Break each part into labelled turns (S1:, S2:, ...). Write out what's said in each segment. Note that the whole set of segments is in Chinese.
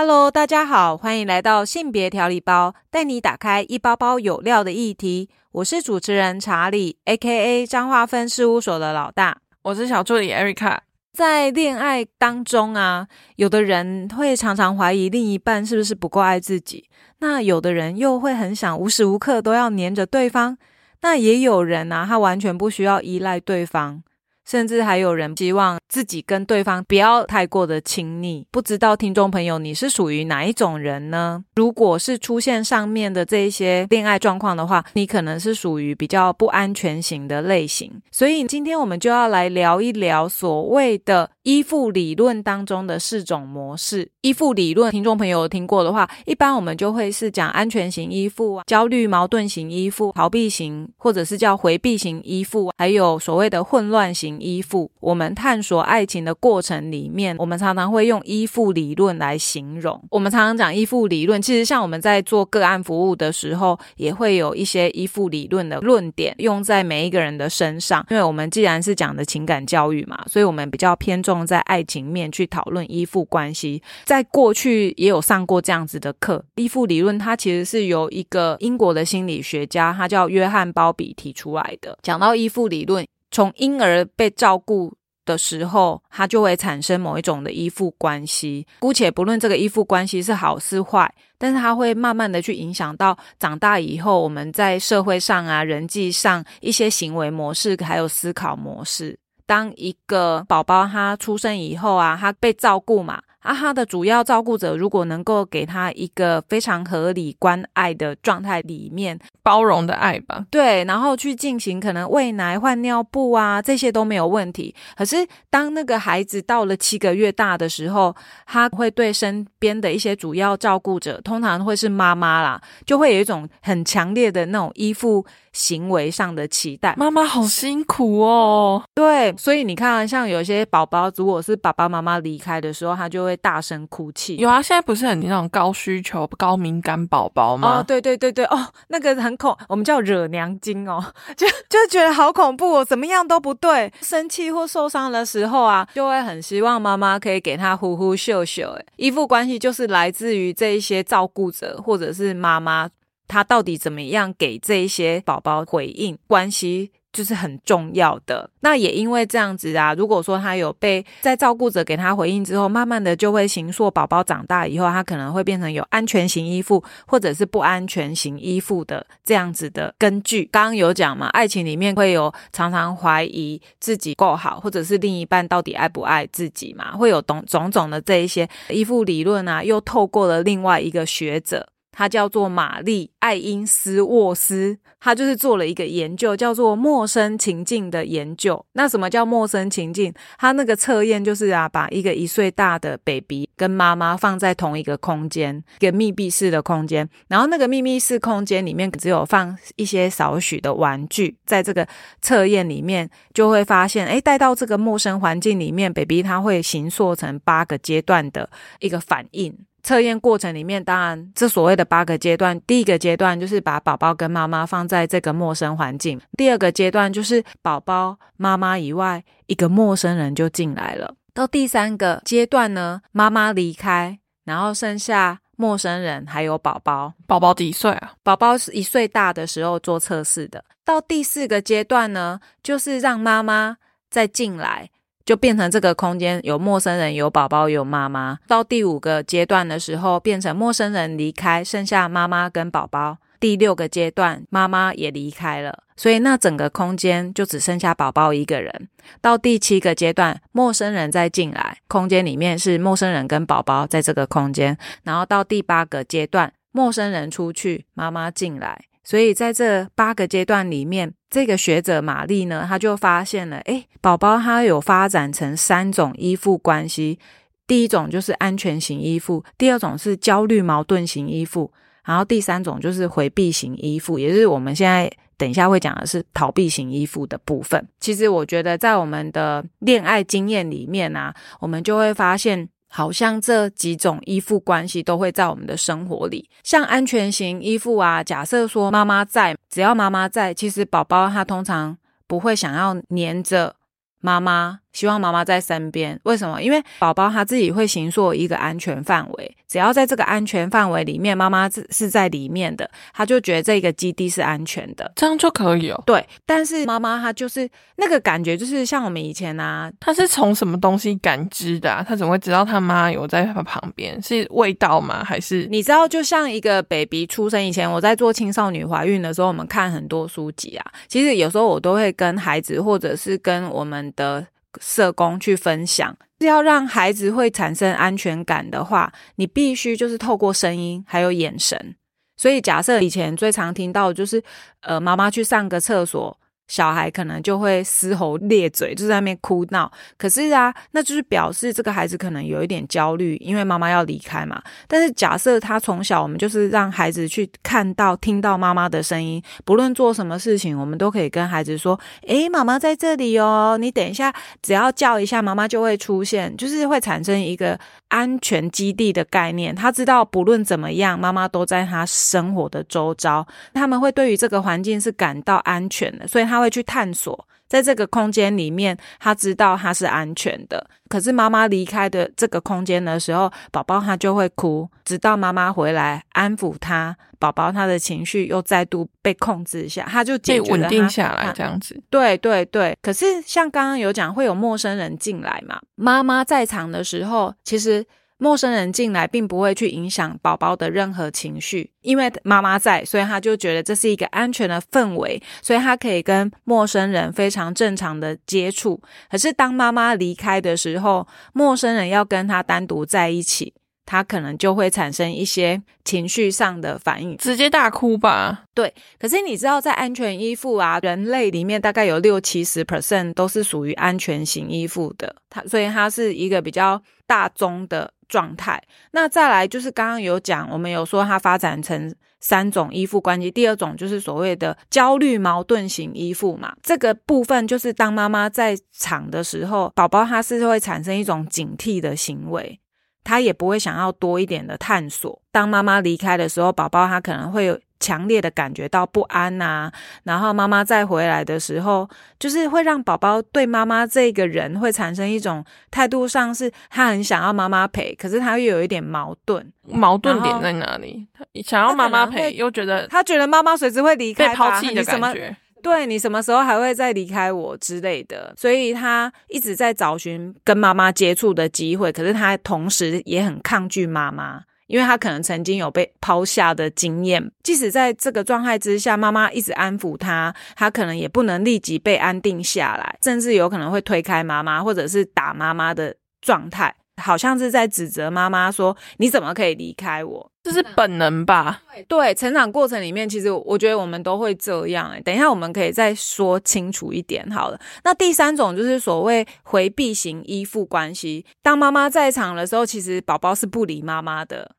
S1: Hello，大家好，欢迎来到性别调理包，带你打开一包包有料的议题。我是主持人查理，A.K.A. 彰化分事务所的老大。
S2: 我是小助理 Erica。
S1: 在恋爱当中啊，有的人会常常怀疑另一半是不是不够爱自己，那有的人又会很想无时无刻都要黏着对方，那也有人啊，他完全不需要依赖对方。甚至还有人希望自己跟对方不要太过的亲密，不知道听众朋友你是属于哪一种人呢？如果是出现上面的这一些恋爱状况的话，你可能是属于比较不安全型的类型。所以今天我们就要来聊一聊所谓的依附理论当中的四种模式。依附理论，听众朋友听过的话，一般我们就会是讲安全型依附啊、焦虑矛盾型依附、逃避型，或者是叫回避型依附，还有所谓的混乱型。依附，我们探索爱情的过程里面，我们常常会用依附理论来形容。我们常常讲依附理论，其实像我们在做个案服务的时候，也会有一些依附理论的论点用在每一个人的身上。因为我们既然是讲的情感教育嘛，所以我们比较偏重在爱情面去讨论依附关系。在过去也有上过这样子的课，依附理论它其实是由一个英国的心理学家，他叫约翰鲍比提出来的。讲到依附理论。从婴儿被照顾的时候，他就会产生某一种的依附关系。姑且不论这个依附关系是好是坏，但是他会慢慢的去影响到长大以后，我们在社会上啊、人际上一些行为模式，还有思考模式。当一个宝宝他出生以后啊，他被照顾嘛。啊，他的主要照顾者如果能够给他一个非常合理关爱的状态里面，
S2: 包容的爱吧，
S1: 对，然后去进行可能喂奶、换尿布啊，这些都没有问题。可是当那个孩子到了七个月大的时候，他会对身边的一些主要照顾者，通常会是妈妈啦，就会有一种很强烈的那种依附。行为上的期待，
S2: 妈妈好辛苦哦。
S1: 对，所以你看，像有些宝宝，如果是爸爸妈妈离开的时候，他就会大声哭泣。
S2: 有啊，现在不是很那种高需求、高敏感宝宝吗？
S1: 哦，对对对对，哦，那个很控，我们叫惹娘精哦，就就觉得好恐怖哦，怎么样都不对，生气或受伤的时候啊，就会很希望妈妈可以给他呼呼秀秀。哎，依附关系就是来自于这一些照顾者或者是妈妈。他到底怎么样给这一些宝宝回应？关系就是很重要的。那也因为这样子啊，如果说他有被在照顾者给他回应之后，慢慢的就会形塑宝宝长大以后，他可能会变成有安全型依附或者是不安全型依附的这样子的根据。刚刚有讲嘛，爱情里面会有常常怀疑自己够好，或者是另一半到底爱不爱自己嘛，会有种种种的这一些依附理论啊，又透过了另外一个学者。他叫做玛丽爱因斯沃斯，他就是做了一个研究，叫做陌生情境的研究。那什么叫陌生情境？他那个测验就是啊，把一个一岁大的 baby 跟妈妈放在同一个空间，一个密闭式的空间，然后那个密闭式空间里面只有放一些少许的玩具，在这个测验里面就会发现，哎，带到这个陌生环境里面，baby 他会形塑成八个阶段的一个反应。测验过程里面，当然这所谓的八个阶段，第一个阶段就是把宝宝跟妈妈放在这个陌生环境；第二个阶段就是宝宝、妈妈以外一个陌生人就进来了；到第三个阶段呢，妈妈离开，然后剩下陌生人还有宝宝。
S2: 宝宝几岁啊？
S1: 宝宝是一岁大的时候做测试的。到第四个阶段呢，就是让妈妈再进来。就变成这个空间有陌生人、有宝宝、有妈妈。到第五个阶段的时候，变成陌生人离开，剩下妈妈跟宝宝。第六个阶段，妈妈也离开了，所以那整个空间就只剩下宝宝一个人。到第七个阶段，陌生人再进来，空间里面是陌生人跟宝宝在这个空间。然后到第八个阶段，陌生人出去，妈妈进来。所以在这八个阶段里面，这个学者玛丽呢，他就发现了，哎，宝宝他有发展成三种依附关系。第一种就是安全型依附，第二种是焦虑矛盾型依附，然后第三种就是回避型依附，也就是我们现在等一下会讲的是逃避型依附的部分。其实我觉得在我们的恋爱经验里面啊，我们就会发现。好像这几种依附关系都会在我们的生活里，像安全型依附啊。假设说妈妈在，只要妈妈在，其实宝宝他通常不会想要黏着妈妈。希望妈妈在身边。为什么？因为宝宝他自己会形塑一个安全范围，只要在这个安全范围里面，妈妈是是在里面的，他就觉得这个基地是安全的，
S2: 这样就可以哦。
S1: 对，但是妈妈她就是那个感觉，就是像我们以前啊，
S2: 她是从什么东西感知的？她怎么会知道他妈有在他旁边？是味道吗？还是
S1: 你知道，就像一个 baby 出生以前，我在做青少年怀孕的时候，我们看很多书籍啊，其实有时候我都会跟孩子，或者是跟我们的社工去分享是，要让孩子会产生安全感的话，你必须就是透过声音还有眼神。所以假设以前最常听到就是，呃，妈妈去上个厕所。小孩可能就会嘶吼咧嘴，就在那边哭闹。可是啊，那就是表示这个孩子可能有一点焦虑，因为妈妈要离开嘛。但是假设他从小，我们就是让孩子去看到、听到妈妈的声音，不论做什么事情，我们都可以跟孩子说：“诶，妈妈在这里哦，你等一下，只要叫一下，妈妈就会出现。”就是会产生一个安全基地的概念。他知道不论怎么样，妈妈都在他生活的周遭，他们会对于这个环境是感到安全的，所以他。他会去探索，在这个空间里面，他知道他是安全的。可是妈妈离开的这个空间的时候，宝宝他就会哭，直到妈妈回来安抚他，宝宝他的情绪又再度被控制下，他就
S2: 被稳定下来，这样子。
S1: 对对对。可是像刚刚有讲，会有陌生人进来嘛？妈妈在场的时候，其实。陌生人进来，并不会去影响宝宝的任何情绪，因为妈妈在，所以他就觉得这是一个安全的氛围，所以他可以跟陌生人非常正常的接触。可是当妈妈离开的时候，陌生人要跟他单独在一起，他可能就会产生一些情绪上的反应，
S2: 直接大哭吧？
S1: 对。可是你知道，在安全依附啊，人类里面大概有六七十 percent 都是属于安全型依附的，它所以它是一个比较大宗的。状态，那再来就是刚刚有讲，我们有说它发展成三种依附关系。第二种就是所谓的焦虑矛盾型依附嘛，这个部分就是当妈妈在场的时候，宝宝他是会产生一种警惕的行为，他也不会想要多一点的探索。当妈妈离开的时候，宝宝他可能会。强烈的感觉到不安呐，然后妈妈再回来的时候，就是会让宝宝对妈妈这个人会产生一种态度上是，他很想要妈妈陪，可是他又有一点矛盾。
S2: 矛盾点在哪里？他想要妈妈陪，又觉得
S1: 他觉得妈妈随时会离开，
S2: 被抛弃的感觉。
S1: 对你什么时候还会再离开我之类的，所以他一直在找寻跟妈妈接触的机会，可是他同时也很抗拒妈妈。因为他可能曾经有被抛下的经验，即使在这个状态之下，妈妈一直安抚他，他可能也不能立即被安定下来，甚至有可能会推开妈妈，或者是打妈妈的状态，好像是在指责妈妈说：“你怎么可以离开我？”
S2: 这是本能吧？
S1: 对，成长过程里面，其实我觉得我们都会这样。哎，等一下我们可以再说清楚一点好了。那第三种就是所谓回避型依附关系，当妈妈在场的时候，其实宝宝是不理妈妈的。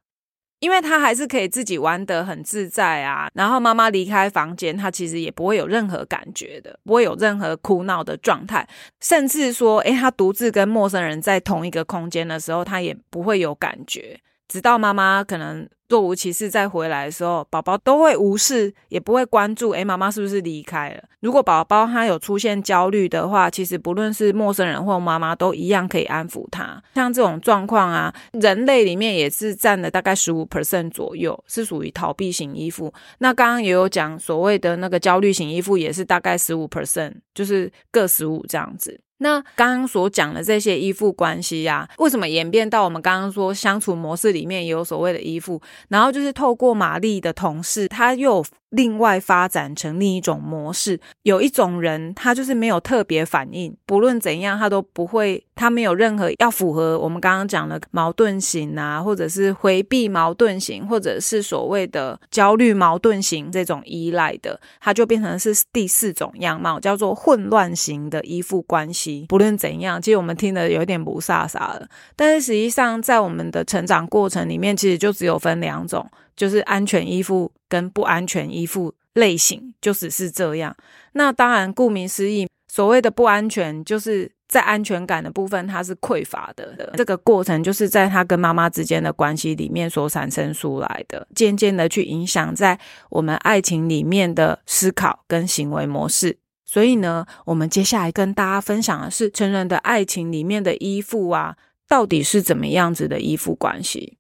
S1: 因为他还是可以自己玩得很自在啊，然后妈妈离开房间，他其实也不会有任何感觉的，不会有任何哭闹的状态，甚至说，诶，他独自跟陌生人在同一个空间的时候，他也不会有感觉，直到妈妈可能。若无其事再回来的时候，宝宝都会无视，也不会关注。诶，妈妈是不是离开了？如果宝宝他有出现焦虑的话，其实不论是陌生人或妈妈，都一样可以安抚他。像这种状况啊，人类里面也是占了大概十五 percent 左右，是属于逃避型依附。那刚刚也有讲，所谓的那个焦虑型依附，也是大概十五 percent，就是各十五这样子。那刚刚所讲的这些依附关系呀，为什么演变到我们刚刚说相处模式里面也有所谓的依附？然后就是透过玛丽的同事，他又。另外发展成另一种模式，有一种人，他就是没有特别反应，不论怎样，他都不会，他没有任何要符合我们刚刚讲的矛盾型啊，或者是回避矛盾型，或者是所谓的焦虑矛盾型这种依赖的，他就变成是第四种样貌，叫做混乱型的依附关系。不论怎样，其实我们听的有点不飒飒了，但是实际上在我们的成长过程里面，其实就只有分两种。就是安全依附跟不安全依附类型，就只是这样。那当然，顾名思义，所谓的不安全，就是在安全感的部分，它是匮乏的。这个过程就是在他跟妈妈之间的关系里面所产生出来的，渐渐的去影响在我们爱情里面的思考跟行为模式。所以呢，我们接下来跟大家分享的是成人的爱情里面的依附啊，到底是怎么样子的依附关系？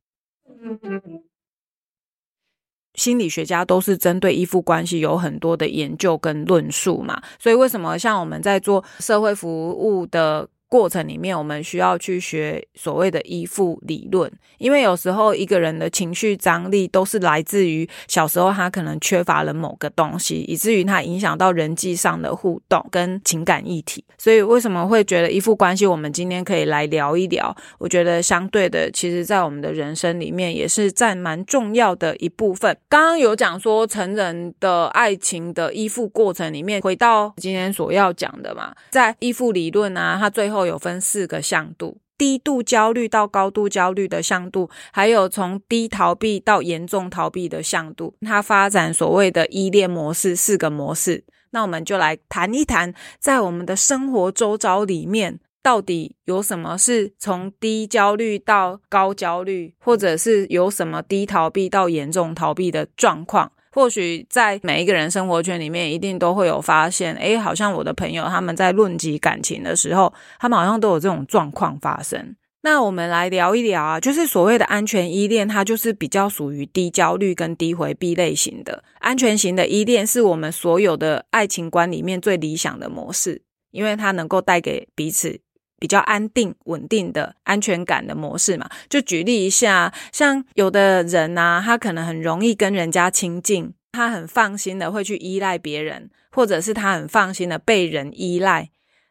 S1: 心理学家都是针对依附关系有很多的研究跟论述嘛，所以为什么像我们在做社会服务的？过程里面，我们需要去学所谓的依附理论，因为有时候一个人的情绪张力都是来自于小时候他可能缺乏了某个东西，以至于他影响到人际上的互动跟情感议题。所以为什么会觉得依附关系？我们今天可以来聊一聊。我觉得相对的，其实在我们的人生里面也是占蛮重要的一部分。刚刚有讲说成人的爱情的依附过程里面，回到今天所要讲的嘛，在依附理论啊，它最后。有分四个向度，低度焦虑到高度焦虑的向度，还有从低逃避到严重逃避的向度。它发展所谓的依恋模式，四个模式。那我们就来谈一谈，在我们的生活周遭里面，到底有什么是从低焦虑到高焦虑，或者是有什么低逃避到严重逃避的状况。或许在每一个人生活圈里面，一定都会有发现，诶，好像我的朋友他们在论及感情的时候，他们好像都有这种状况发生。那我们来聊一聊啊，就是所谓的安全依恋，它就是比较属于低焦虑跟低回避类型的安全型的依恋，是我们所有的爱情观里面最理想的模式，因为它能够带给彼此。比较安定、稳定的安全感的模式嘛，就举例一下，像有的人呐，他可能很容易跟人家亲近，他很放心的会去依赖别人，或者是他很放心的被人依赖。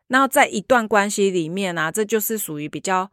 S1: 那在一段关系里面啊，这就是属于比较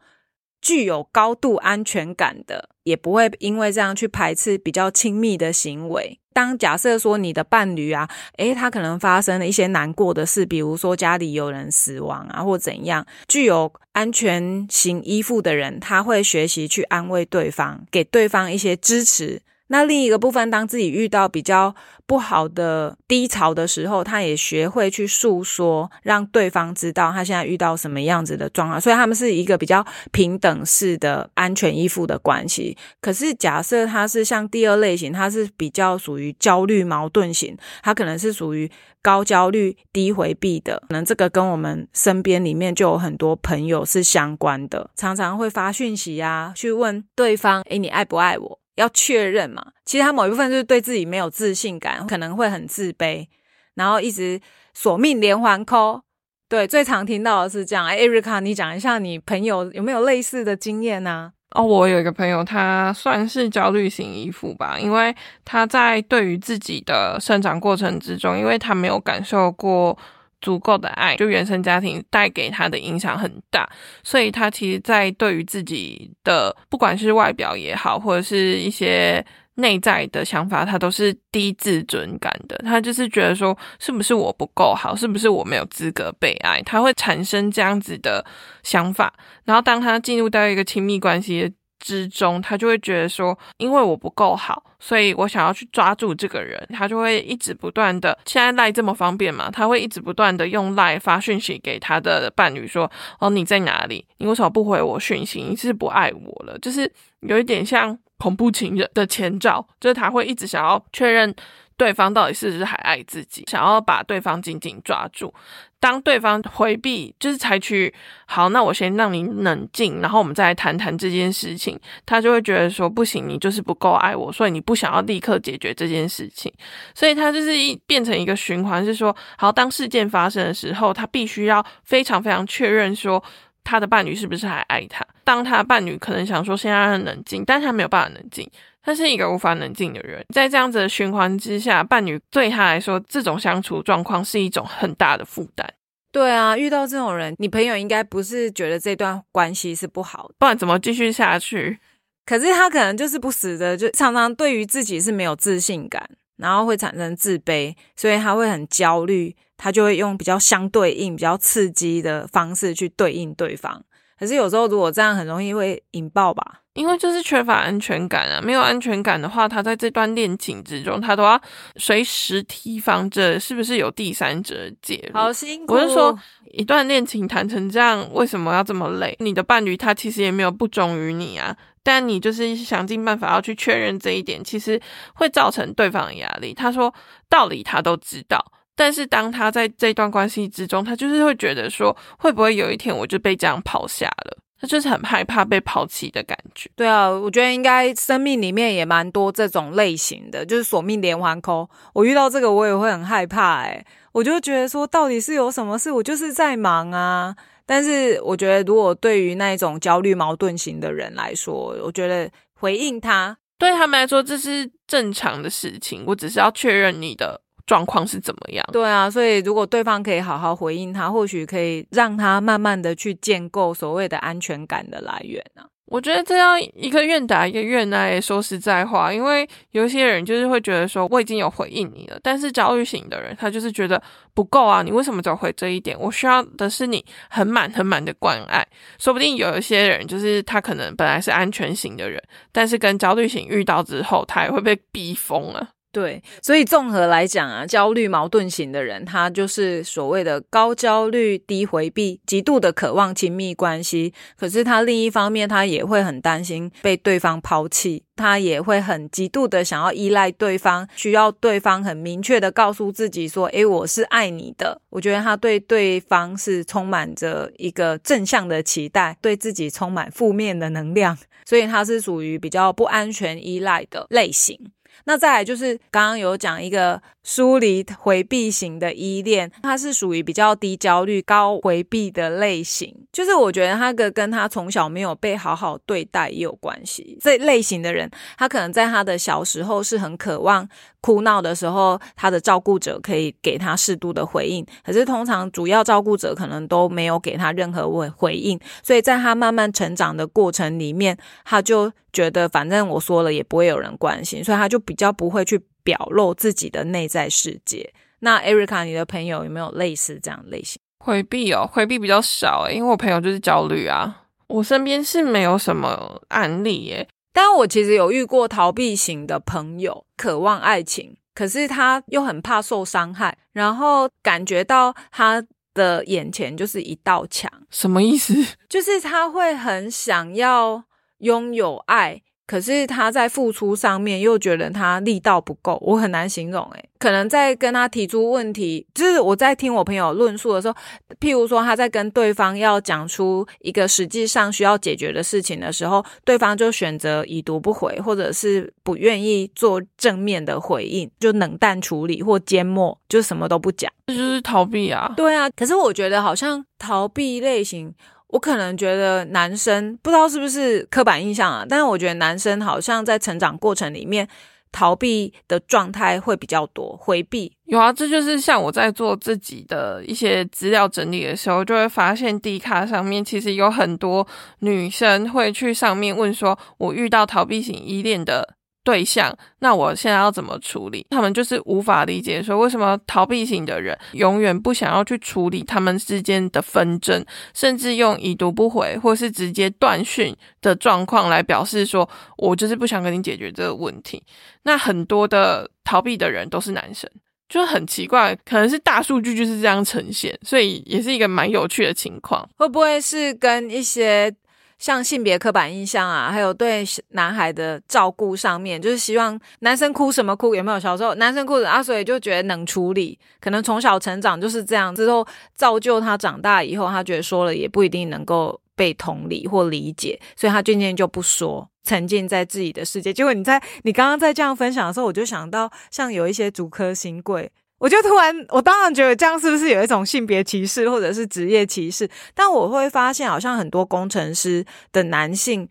S1: 具有高度安全感的，也不会因为这样去排斥比较亲密的行为。当假设说你的伴侣啊，诶，他可能发生了一些难过的事，比如说家里有人死亡啊，或怎样，具有安全型依附的人，他会学习去安慰对方，给对方一些支持。那另一个部分，当自己遇到比较不好的低潮的时候，他也学会去诉说，让对方知道他现在遇到什么样子的状况。所以他们是一个比较平等式的安全依附的关系。可是假设他是像第二类型，他是比较属于焦虑矛盾型，他可能是属于高焦虑低回避的。可能这个跟我们身边里面就有很多朋友是相关的，常常会发讯息啊，去问对方：“诶，你爱不爱我？”要确认嘛？其实他某一部分就是对自己没有自信感，可能会很自卑，然后一直索命连环 call。对，最常听到的是这样。艾瑞卡，你讲一下你朋友有没有类似的经验呢？
S2: 哦，我有一个朋友，他算是焦虑型依附吧，因为他在对于自己的生长过程之中，因为他没有感受过。足够的爱，就原生家庭带给他的影响很大，所以他其实，在对于自己的不管是外表也好，或者是一些内在的想法，他都是低自尊感的。他就是觉得说，是不是我不够好，是不是我没有资格被爱，他会产生这样子的想法。然后，当他进入到一个亲密关系。之中，他就会觉得说，因为我不够好，所以我想要去抓住这个人，他就会一直不断的。现在赖这么方便嘛，他会一直不断的用赖发讯息给他的伴侣说：“哦，你在哪里？你为什么不回我讯息？你是不爱我了？”就是有一点像恐怖情人的前兆，就是他会一直想要确认。对方到底是不是还爱自己？想要把对方紧紧抓住。当对方回避，就是采取好，那我先让你冷静，然后我们再来谈谈这件事情。他就会觉得说，不行，你就是不够爱我，所以你不想要立刻解决这件事情。所以他就是一变成一个循环，是说，好，当事件发生的时候，他必须要非常非常确认说，他的伴侣是不是还爱他。当他的伴侣可能想说，现在很冷静，但是他没有办法冷静。他是一个无法冷静的人，在这样子的循环之下，伴侣对他来说，这种相处状况是一种很大的负担。
S1: 对啊，遇到这种人，你朋友应该不是觉得这段关系是不好，
S2: 不然怎么继续下去？
S1: 可是他可能就是不死的，就常常对于自己是没有自信感，然后会产生自卑，所以他会很焦虑，他就会用比较相对应、比较刺激的方式去对应对方。可是有时候如果这样，很容易会引爆吧。
S2: 因为就是缺乏安全感啊，没有安全感的话，他在这段恋情之中，他都要随时提防着是不是有第三者介入。
S1: 好辛苦！
S2: 我是说，一段恋情谈成这样，为什么要这么累？你的伴侣他其实也没有不忠于你啊，但你就是想尽办法要去确认这一点，其实会造成对方的压力。他说道理他都知道，但是当他在这段关系之中，他就是会觉得说，会不会有一天我就被这样抛下了？他就是很害怕被抛弃的感觉。
S1: 对啊，我觉得应该生命里面也蛮多这种类型的，就是索命连环扣。我遇到这个我也会很害怕，诶我就觉得说，到底是有什么事？我就是在忙啊。但是我觉得，如果对于那一种焦虑矛盾型的人来说，我觉得回应他，
S2: 对他们来说这是正常的事情。我只是要确认你的。状况是怎么样？
S1: 对啊，所以如果对方可以好好回应他，或许可以让他慢慢的去建构所谓的安全感的来源啊。
S2: 我觉得这样一个愿打一个愿挨。说实在话，因为有一些人就是会觉得说我已经有回应你了，但是焦虑型的人他就是觉得不够啊，你为什么只回这一点？我需要的是你很满很满的关爱。说不定有一些人就是他可能本来是安全型的人，但是跟焦虑型遇到之后，他也会被逼疯了。
S1: 对，所以综合来讲啊，焦虑矛盾型的人，他就是所谓的高焦虑、低回避，极度的渴望亲密关系。可是他另一方面，他也会很担心被对方抛弃，他也会很极度的想要依赖对方，需要对方很明确的告诉自己说：“诶，我是爱你的。”我觉得他对对方是充满着一个正向的期待，对自己充满负面的能量，所以他是属于比较不安全依赖的类型。那再来就是刚刚有讲一个疏离回避型的依恋，他是属于比较低焦虑、高回避的类型。就是我觉得他个跟他从小没有被好好对待也有关系。这类型的人，他可能在他的小时候是很渴望哭闹的时候，他的照顾者可以给他适度的回应。可是通常主要照顾者可能都没有给他任何回回应，所以在他慢慢成长的过程里面，他就。觉得反正我说了也不会有人关心，所以他就比较不会去表露自己的内在世界。那 Erica，你的朋友有没有类似这样类型？
S2: 回避哦，回避比较少，因为我朋友就是焦虑啊。我身边是没有什么案例耶，
S1: 但我其实有遇过逃避型的朋友，渴望爱情，可是他又很怕受伤害，然后感觉到他的眼前就是一道墙。
S2: 什么意思？
S1: 就是他会很想要。拥有爱，可是他在付出上面又觉得他力道不够，我很难形容。诶，可能在跟他提出问题，就是我在听我朋友论述的时候，譬如说他在跟对方要讲出一个实际上需要解决的事情的时候，对方就选择已读不回，或者是不愿意做正面的回应，就冷淡处理或缄默，就什么都不讲，
S2: 这就是逃避啊。
S1: 对啊，可是我觉得好像逃避类型。我可能觉得男生不知道是不是刻板印象啊，但是我觉得男生好像在成长过程里面逃避的状态会比较多，回避
S2: 有啊，这就是像我在做自己的一些资料整理的时候，就会发现 D 卡上面其实有很多女生会去上面问说，我遇到逃避型依恋的。对象，那我现在要怎么处理？他们就是无法理解，说为什么逃避型的人永远不想要去处理他们之间的纷争，甚至用已读不回或是直接断讯的状况来表示说，我就是不想跟你解决这个问题。那很多的逃避的人都是男生，就很奇怪，可能是大数据就是这样呈现，所以也是一个蛮有趣的情况。
S1: 会不会是跟一些？像性别刻板印象啊，还有对男孩的照顾上面，就是希望男生哭什么哭有没有？小时候男生哭啊，所以就觉得能处理，可能从小成长就是这样，之后造就他长大以后，他觉得说了也不一定能够被同理或理解，所以他渐渐就不说，沉浸在自己的世界。结果你在你刚刚在这样分享的时候，我就想到像有一些主科新贵。我就突然，我当然觉得这样是不是有一种性别歧视或者是职业歧视？但我会发现，好像很多工程师的男性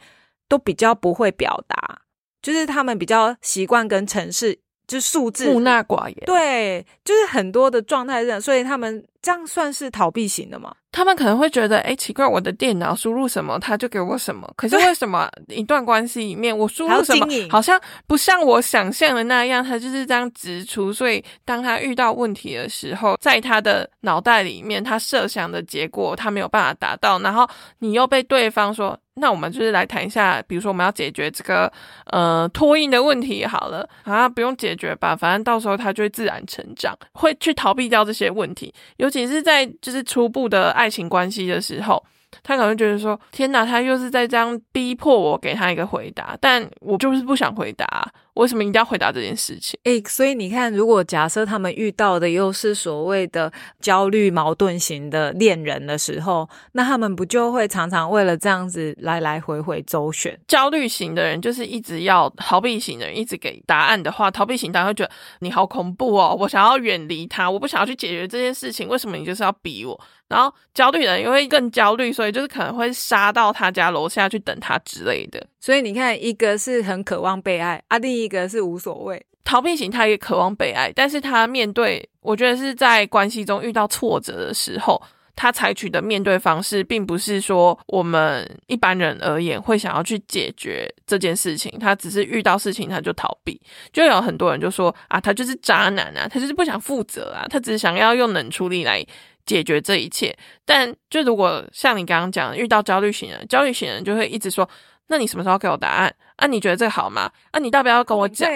S1: 都比较不会表达，就是他们比较习惯跟城市就数字
S2: 木讷寡言。
S1: 对，就是很多的状态这样，所以他们这样算是逃避型的嘛？
S2: 他们可能会觉得，哎，奇怪，我的电脑输入什么，他就给我什么。可是为什么一段关系里面，我输入什么，好像不像我想象的那样，他就是这样直出。所以当他遇到问题的时候，在他的脑袋里面，他设想的结果他没有办法达到，然后你又被对方说，那我们就是来谈一下，比如说我们要解决这个呃拖音的问题好了啊，不用解决吧，反正到时候他就会自然成长，会去逃避掉这些问题，尤其是在就是初步的爱。爱情关系的时候，他可能觉得说：“天哪，他又是在这样逼迫我给他一个回答。”但我就是不想回答，为什么一定要回答这件事情？
S1: 诶，所以你看，如果假设他们遇到的又是所谓的焦虑矛盾型的恋人的时候，那他们不就会常常为了这样子来来回回周旋？
S2: 焦虑型的人就是一直要逃避型的人一直给答案的话，逃避型当然会觉得你好恐怖哦，我想要远离他，我不想要去解决这件事情，为什么你就是要逼我？然后焦虑人因为更焦虑，所以就是可能会杀到他家楼下去等他之类的。
S1: 所以你看，一个是很渴望被爱啊，另一个是无所谓。
S2: 逃避型他也渴望被爱，但是他面对，我觉得是在关系中遇到挫折的时候，他采取的面对方式，并不是说我们一般人而言会想要去解决这件事情，他只是遇到事情他就逃避。就有很多人就说啊，他就是渣男啊，他就是不想负责啊，他只是想要用冷处理来。解决这一切，但就如果像你刚刚讲，遇到焦虑型人，焦虑型人就会一直说：“那你什么时候给我答案？啊，你觉得这个好吗？啊，你要不要跟我讲？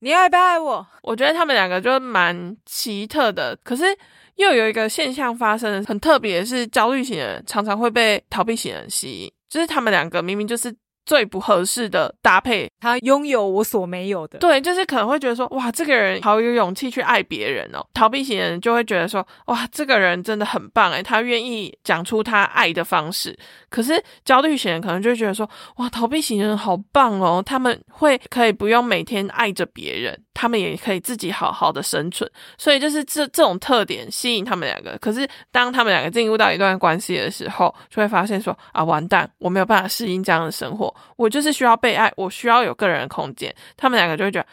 S1: 你爱不爱我？”
S2: 我觉得他们两个就蛮奇特的，可是又有一个现象发生，很特别，是焦虑型人常常会被逃避型人吸引，就是他们两个明明就是。最不合适的搭配，
S1: 他拥有我所没有的。
S2: 对，就是可能会觉得说，哇，这个人好有勇气去爱别人哦。逃避型人就会觉得说，哇，这个人真的很棒诶，他愿意讲出他爱的方式。可是焦虑型人可能就会觉得说，哇，逃避型人好棒哦，他们会可以不用每天爱着别人，他们也可以自己好好的生存。所以就是这这种特点吸引他们两个。可是当他们两个进入到一段关系的时候，就会发现说，啊，完蛋，我没有办法适应这样的生活。我就是需要被爱，我需要有个人的空间。他们两个就会觉得，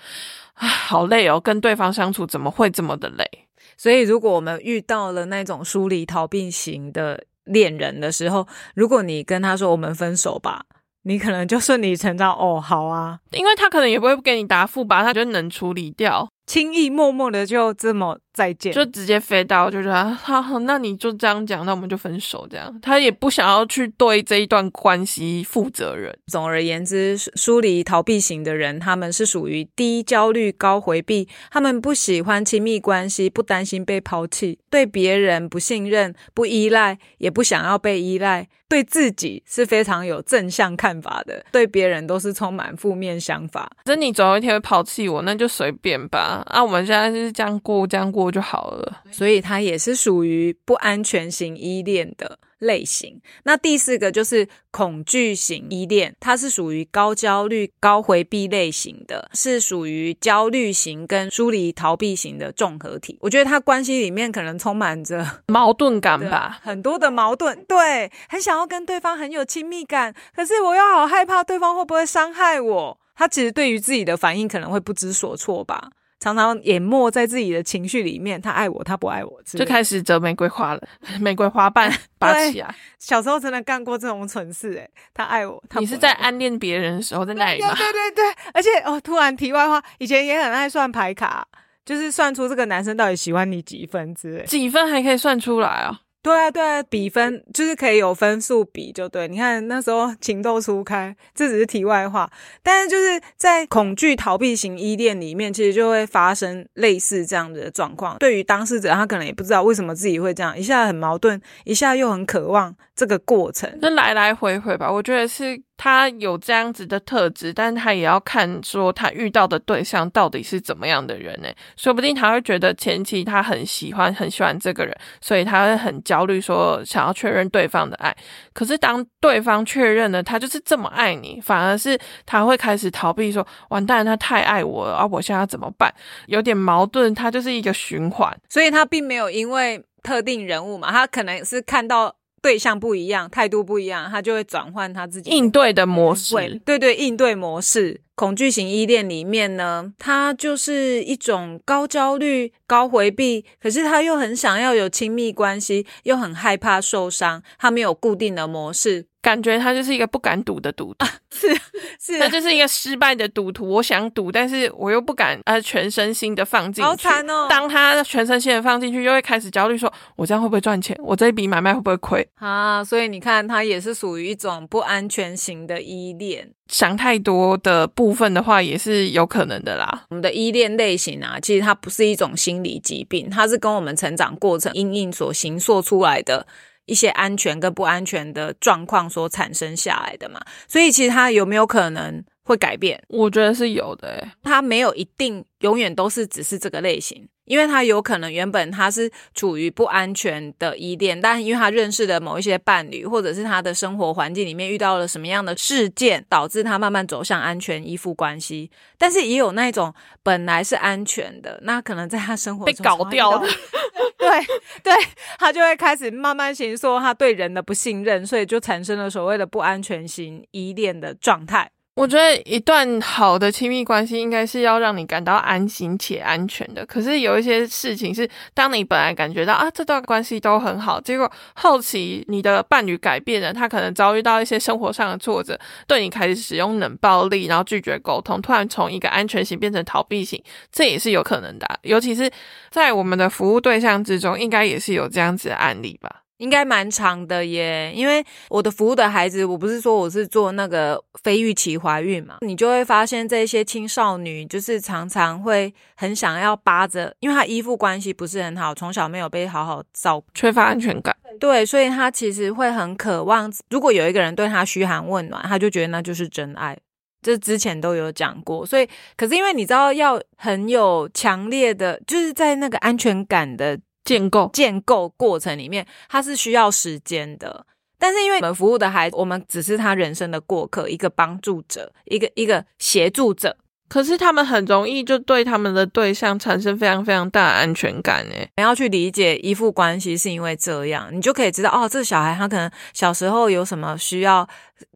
S2: 啊，好累哦，跟对方相处怎么会这么的累？
S1: 所以，如果我们遇到了那种疏离逃避型的恋人的时候，如果你跟他说我们分手吧，你可能就顺理成章哦，好啊，
S2: 因为他可能也不会给你答复吧，他觉得能处理掉。
S1: 轻易默默的就这么再见，
S2: 就直接飞到，就觉得好，那你就这样讲，那我们就分手这样。他也不想要去对这一段关系负责任。
S1: 总而言之，疏离逃避型的人，他们是属于低焦虑高回避，他们不喜欢亲密关系，不担心被抛弃，对别人不信任、不依赖，也不想要被依赖。对自己是非常有正向看法的，对别人都是充满负面想法。
S2: 那你总有一天会抛弃我，那就随便吧。啊，我们现在就是这样过，这样过就好了。
S1: 所以他也是属于不安全型依恋的。类型，那第四个就是恐惧型依恋，它是属于高焦虑、高回避类型的，是属于焦虑型跟疏离逃避型的综合体。我觉得他关系里面可能充满着
S2: 矛盾感吧，
S1: 很多的矛盾，对，很想要跟对方很有亲密感，可是我又好害怕对方会不会伤害我。他其实对于自己的反应可能会不知所措吧。常常淹没在自己的情绪里面，他爱我，他不爱我，
S2: 就开始折玫瑰花了。玫瑰花瓣 拔起来。
S1: 小时候真的干过这种蠢事，诶他爱我，
S2: 你是在暗恋别人的时候在那里吗？
S1: 对对对，而且哦，突然题外话，以前也很爱算牌卡，就是算出这个男生到底喜欢你几分之类，
S2: 几分还可以算出来啊。
S1: 对啊，对啊，比分就是可以有分数比，就对。你看那时候情窦初开，这只是题外话。但是就是在恐惧逃避型依恋里面，其实就会发生类似这样的状况。对于当事者，他可能也不知道为什么自己会这样，一下很矛盾，一下又很渴望这个过程，
S2: 就来来回回吧。我觉得是。他有这样子的特质，但他也要看说他遇到的对象到底是怎么样的人呢？说不定他会觉得前期他很喜欢很喜欢这个人，所以他会很焦虑，说想要确认对方的爱。可是当对方确认了他就是这么爱你，反而是他会开始逃避，说完蛋，他太爱我了，而我现在怎么办？有点矛盾，他就是一个循环，
S1: 所以他并没有因为特定人物嘛，他可能是看到。对象不一样，态度不一样，他就会转换他自己
S2: 应对的模式。
S1: 对对，应对模式。恐惧型依恋里面呢，它就是一种高焦虑、高回避，可是他又很想要有亲密关系，又很害怕受伤，他没有固定的模式。
S2: 感觉他就是一个不敢赌的赌徒，
S1: 是是，
S2: 他就是一个失败的赌徒。我想赌，但是我又不敢呃全身心的放进去。
S1: 好惨哦！
S2: 当他全身心的放进去，又会开始焦虑，说我这样会不会赚钱？我这一笔买卖会不会亏
S1: 啊？所以你看，他也是属于一种不安全型的依恋。
S2: 想太多的部分的话，也是有可能的啦。
S1: 我们的依恋类型啊，其实它不是一种心理疾病，它是跟我们成长过程因应所形塑出来的。一些安全跟不安全的状况所产生下来的嘛，所以其实他有没有可能会改变。
S2: 我觉得是有的、欸，
S1: 他没有一定永远都是只是这个类型，因为他有可能原本他是处于不安全的依恋，但因为他认识的某一些伴侣，或者是他的生活环境里面遇到了什么样的事件，导致他慢慢走向安全依附关系。但是也有那种本来是安全的，那可能在他生活
S2: 被搞掉的，
S1: 对对，他就会开始慢慢形塑他对人的不信任，所以就产生了所谓的不安全型依恋的状态。
S2: 我觉得一段好的亲密关系应该是要让你感到安心且安全的。可是有一些事情是，当你本来感觉到啊这段关系都很好，结果后期你的伴侣改变了，他可能遭遇到一些生活上的挫折，对你开始使用冷暴力，然后拒绝沟通，突然从一个安全型变成逃避型，这也是有可能的。尤其是在我们的服务对象之中，应该也是有这样子的案例吧。
S1: 应该蛮长的耶，因为我的服务的孩子，我不是说我是做那个非预期怀孕嘛，你就会发现这些青少女就是常常会很想要扒着，因为她依附关系不是很好，从小没有被好好照顾，
S2: 缺乏安全感，
S1: 对，所以她其实会很渴望，如果有一个人对她嘘寒问暖，她就觉得那就是真爱。这之前都有讲过，所以可是因为你知道，要很有强烈的，就是在那个安全感的。
S2: 建构
S1: 建构过程里面，它是需要时间的。但是因为我们服务的孩子，我们只是他人生的过客，一个帮助者，一个一个协助者。
S2: 可是他们很容易就对他们的对象产生非常非常大的安全感。诶，
S1: 你要去理解依附关系是因为这样，你就可以知道哦，这个小孩他可能小时候有什么需要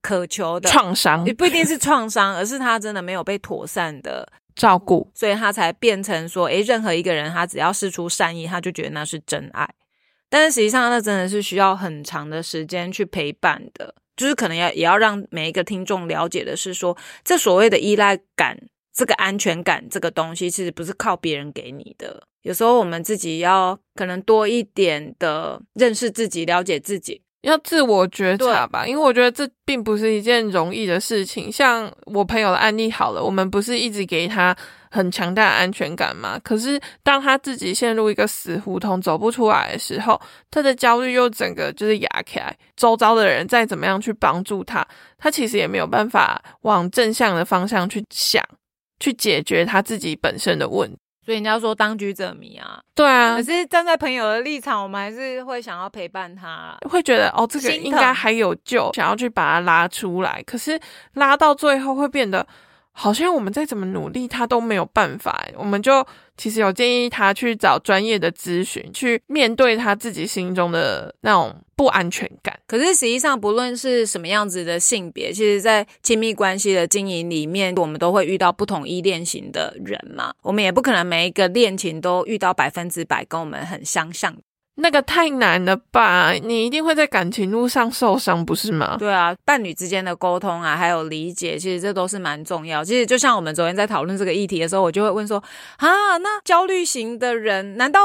S1: 渴求的
S2: 创伤，
S1: 也不一定是创伤，而是他真的没有被妥善的。
S2: 照顾，
S1: 所以他才变成说，诶，任何一个人，他只要施出善意，他就觉得那是真爱。但是实际上，那真的是需要很长的时间去陪伴的。就是可能要也要让每一个听众了解的是，说这所谓的依赖感、这个安全感这个东西，其实不是靠别人给你的。有时候我们自己要可能多一点的认识自己、了解自己。
S2: 要自我觉察吧，因为我觉得这并不是一件容易的事情。像我朋友的案例好了，我们不是一直给他很强大的安全感吗？可是当他自己陷入一个死胡同走不出来的时候，他的焦虑又整个就是压起来。周遭的人再怎么样去帮助他，他其实也没有办法往正向的方向去想，去解决他自己本身的问题。
S1: 所以人家说当局者迷啊，
S2: 对啊。
S1: 可是站在朋友的立场，我们还是会想要陪伴他，
S2: 会觉得哦，这个应该还有救，想要去把他拉出来。可是拉到最后会变得。好像我们再怎么努力，他都没有办法。我们就其实有建议他去找专业的咨询，去面对他自己心中的那种不安全感。
S1: 可是实际上，不论是什么样子的性别，其实，在亲密关系的经营里面，我们都会遇到不同依恋型的人嘛。我们也不可能每一个恋情都遇到百分之百跟我们很相像。
S2: 那个太难了吧？你一定会在感情路上受伤，不是吗？
S1: 对啊，伴侣之间的沟通啊，还有理解，其实这都是蛮重要。其实就像我们昨天在讨论这个议题的时候，我就会问说：啊，那焦虑型的人，难道？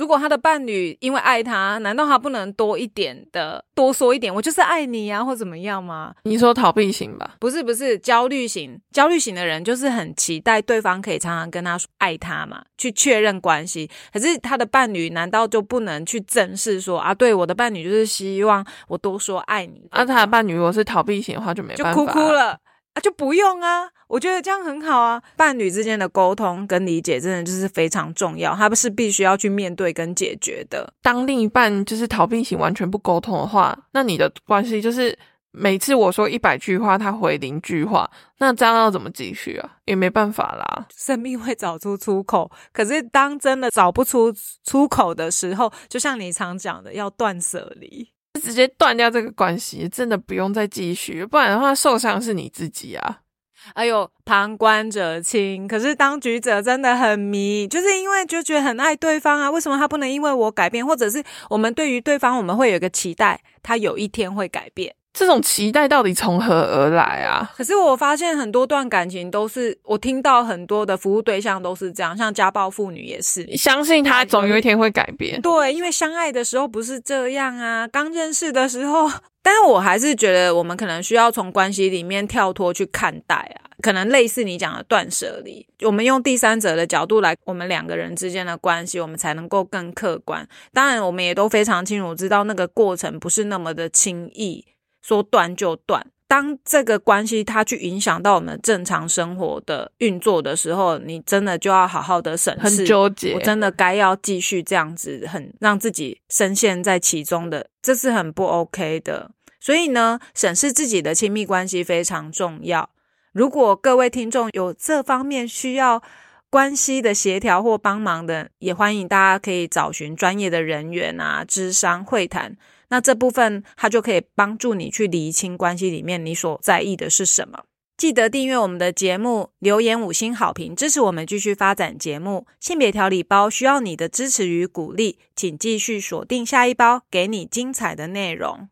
S1: 如果他的伴侣因为爱他，难道他不能多一点的多说一点？我就是爱你呀，或怎么样吗？
S2: 你说逃避型吧？
S1: 不是，不是焦虑型。焦虑型的人就是很期待对方可以常常跟他说爱他嘛，去确认关系。可是他的伴侣难道就不能去正视说啊？对，我的伴侣就是希望我多说爱你。
S2: 啊，他的伴侣如果是逃避型的话，就没办
S1: 法，就哭哭了。啊，就不用啊，我觉得这样很好啊。伴侣之间的沟通跟理解，真的就是非常重要，他不是必须要去面对跟解决的。
S2: 当另一半就是逃避型，完全不沟通的话，那你的关系就是每次我说一百句话，他回零句话，那这样要怎么继续啊？也没办法啦。
S1: 生命会找出出口，可是当真的找不出出口的时候，就像你常讲的，要断舍离。
S2: 直接断掉这个关系，真的不用再继续，不然的话受伤是你自己啊！
S1: 哎呦，旁观者清，可是当局者真的很迷，就是因为就觉得很爱对方啊，为什么他不能因为我改变，或者是我们对于对方我们会有一个期待，他有一天会改变。
S2: 这种期待到底从何而来啊？
S1: 可是我发现很多段感情都是，我听到很多的服务对象都是这样，像家暴妇女也是，
S2: 相信他总有一天会改变。
S1: 对，因为相爱的时候不是这样啊，刚认识的时候。但是我还是觉得，我们可能需要从关系里面跳脱去看待啊，可能类似你讲的断舍离，我们用第三者的角度来，我们两个人之间的关系，我们才能够更客观。当然，我们也都非常清楚知道那个过程不是那么的轻易。说断就断，当这个关系它去影响到我们正常生活的运作的时候，你真的就要好好的审视，
S2: 很纠结。
S1: 我真的该要继续这样子，很让自己深陷在其中的，这是很不 OK 的。所以呢，审视自己的亲密关系非常重要。如果各位听众有这方面需要关系的协调或帮忙的，也欢迎大家可以找寻专业的人员啊，智商会谈。那这部分，它就可以帮助你去厘清关系里面你所在意的是什么。记得订阅我们的节目，留言五星好评，支持我们继续发展节目。性别调理包需要你的支持与鼓励，请继续锁定下一包，给你精彩的内容。